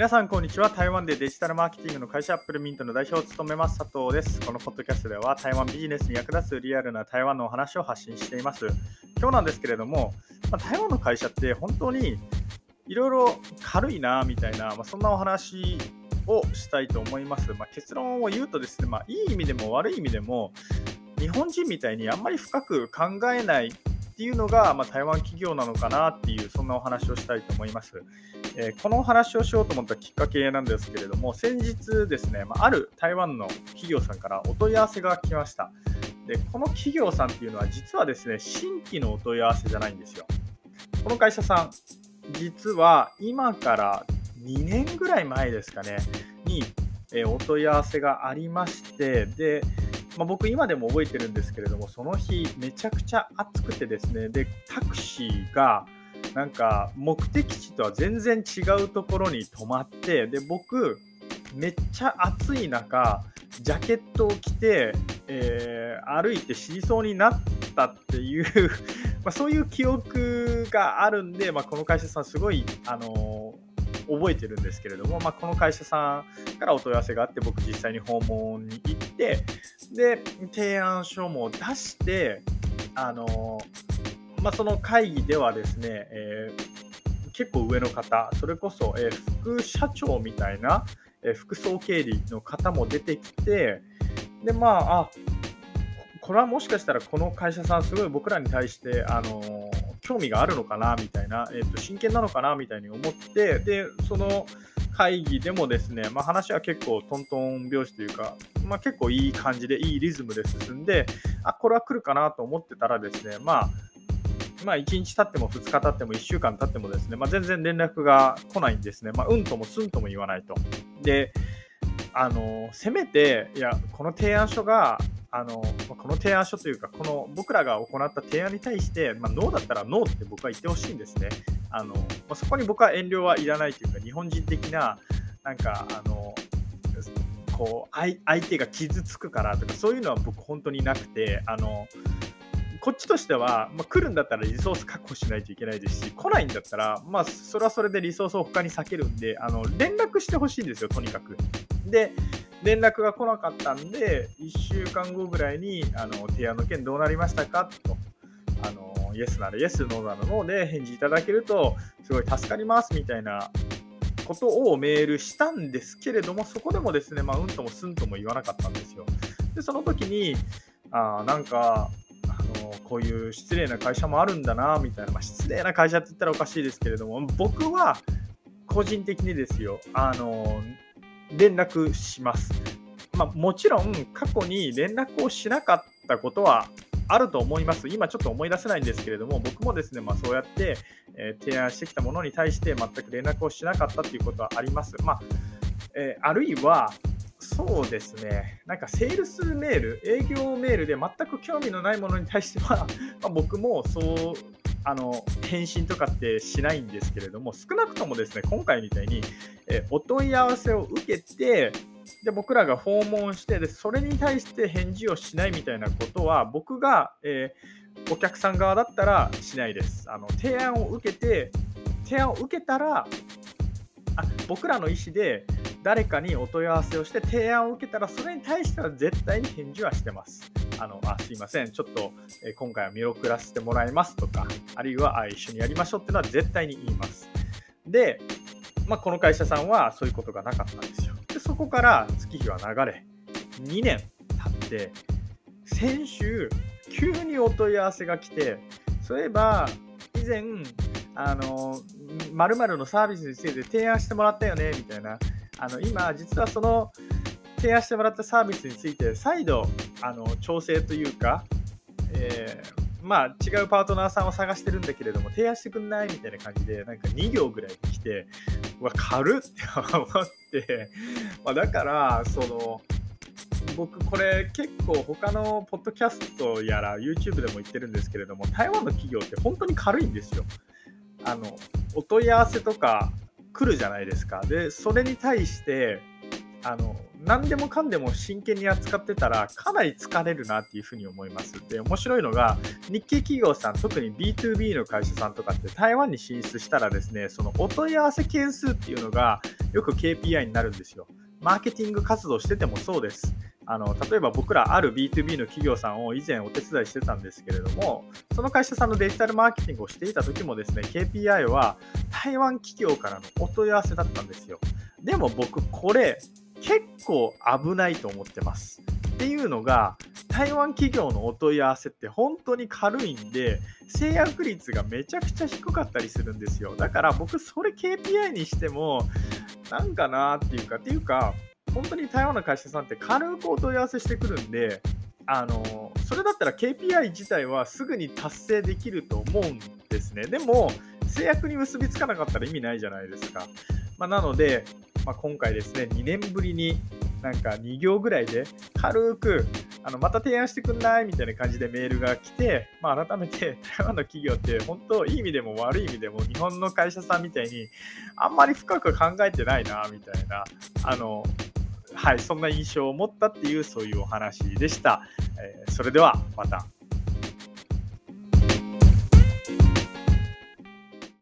皆さん、こんにちは。台湾でデジタルマーケティングの会社アップルミントの代表を務めます佐藤です。このポッドキャストでは台湾ビジネスに役立つリアルな台湾のお話を発信しています。今日なんですけれども、まあ、台湾の会社って本当にいろいろ軽いなみたいな、まあ、そんなお話をしたいと思います。まあ、結論を言うとですね、まあ、いい意味でも悪い意味でも、日本人みたいにあんまり深く考えないっていうのが、まあ、台湾企業なのかなっていうそんなお話をしたいと思います、えー、このお話をしようと思ったきっかけなんですけれども先日ですね、まあ、ある台湾の企業さんからお問い合わせが来ました。でこの企業さんっていうのは実はですね新規のお問い合わせじゃないんですよ。この会社さん実は今から2年ぐらい前ですかねに、えお問い合わせがありましてでまあ、僕今でも覚えてるんですけれどもその日めちゃくちゃ暑くてですねでタクシーがなんか目的地とは全然違うところに止まってで僕めっちゃ暑い中ジャケットを着て、えー、歩いて死にそうになったっていう まそういう記憶があるんで、まあ、この会社さんすごい、あのー覚えてるんですけれども、まあ、この会社さんからお問い合わせがあって僕実際に訪問に行ってで提案書も出してあの、まあ、その会議ではですね、えー、結構上の方それこそ、えー、副社長みたいな、えー、副総経理の方も出てきてでまああこれはもしかしたらこの会社さんすごい僕らに対してあの興味があるのかなみたいな、えー、と真剣なのかなみたいに思ってでその会議でもですね、まあ、話は結構トントン拍子というか、まあ、結構いい感じでいいリズムで進んであこれは来るかなと思ってたらですねまあまあ、1日経っても2日経っても1週間経ってもですね、まあ、全然連絡が来ないんですね。まあ、うんともすんとも言わないと。で、あの、せめて、いや、この提案書があのこの提案書というか、この僕らが行った提案に対して、まあ、ノーだったらノーって僕は言ってほしいんですね。あのまあ、そこに僕は遠慮はいらないというか、日本人的な、なんか、あのこう相手が傷つくからとか、そういうのは僕、本当になくて、あのこっちとしては、まあ、来るんだったらリソース確保しないといけないですし、来ないんだったら、まあ、それはそれでリソースを他に避けるんで、あの連絡してほしいんですよ、とにかく。で、連絡が来なかったんで、1週間後ぐらいに、あの提案の件どうなりましたか？と、あのイエスならイエス、ノーならノーで返事いただけると、すごい助かりますみたいなことをメールしたんですけれども、そこでもですね、まあ、うんともすんとも言わなかったんですよ。で、その時に、あなんか、こういう失礼な会社もあるんだな、みたいな、まあ、失礼な会社って言ったらおかしいですけれども、僕は個人的にですよ、あの連絡します。まあ、もちろん過去に連絡をしなかったことはあると思います。今ちょっと思い出せないんですけれども、僕もですね、まあ、そうやって、え、提案してきたものに対して全く連絡をしなかったということはあります。まあえー、あるいは、そうですね、なんかセールスメール、営業メールで全く興味のないものに対しては、まあ、僕もそうあの返信とかってしないんですけれども、少なくともですね、今回みたいに、えお問い合わせを受けて、で僕らが訪問してで、それに対して返事をしないみたいなことは、僕が、えー、お客さん側だったらしないです。あの提案を受けて、提案を受けたら、あ僕らの意思で誰かにお問い合わせをして提案を受けたら、それに対しては絶対に返事はしてます。あのあすいません、ちょっと、え今回は見送らせてもらいますとか、あるいはあ一緒にやりましょうっていうのは絶対に言います。で、まあ、この会社さんはそういうことがなかったんですよ。でそこから月日は流れ、2年経って、先週、急にお問い合わせが来て、そういえば、以前、あの、まるのサービスについて提案してもらったよね、みたいな。あの今、実はその提案してもらったサービスについて再度あの調整というか、えー、まあ、違うパートナーさんを探してるんだけれども提案してくんないみたいな感じでなんか2行ぐらい来てうわ軽って思って まあだからその僕これ結構他のポッドキャストやら YouTube でも言ってるんですけれども台湾の企業って本当に軽いんですよ。あのお問い合わせとか来るじゃないですか。でそれに対してあの何でもかんでも真剣に扱ってたらかなり疲れるなっていうふうに思います。で、面白いのが日系企業さん、特に B2B の会社さんとかって台湾に進出したらですね、そのお問い合わせ件数っていうのがよく KPI になるんですよ。マーケティング活動しててもそうです。あの例えば僕らある B2B の企業さんを以前お手伝いしてたんですけれども、その会社さんのデジタルマーケティングをしていた時もですね、KPI は台湾企業からのお問い合わせだったんですよ。でも僕、これ結構危ないと思ってます。っていうのが、台湾企業のお問い合わせって本当に軽いんで、制約率がめちゃくちゃ低かったりするんですよ。だから僕、それ KPI にしても、なんかなっていうか、っていうか、本当に台湾の会社さんって軽くお問い合わせしてくるんで、あのそれだったら KPI 自体はすぐに達成できると思うんですね。でも、制約に結びつかなかったら意味ないじゃないですか。まあ、なので、まあ、今回ですね、2年ぶりになんか2行ぐらいで軽くあのまた提案してくんないみたいな感じでメールが来て、まあ、改めて 台湾の企業って本当いい意味でも悪い意味でも日本の会社さんみたいにあんまり深く考えてないなみたいなあのはいそんな印象を持ったっていうそういうお話でした、えー、それではまた。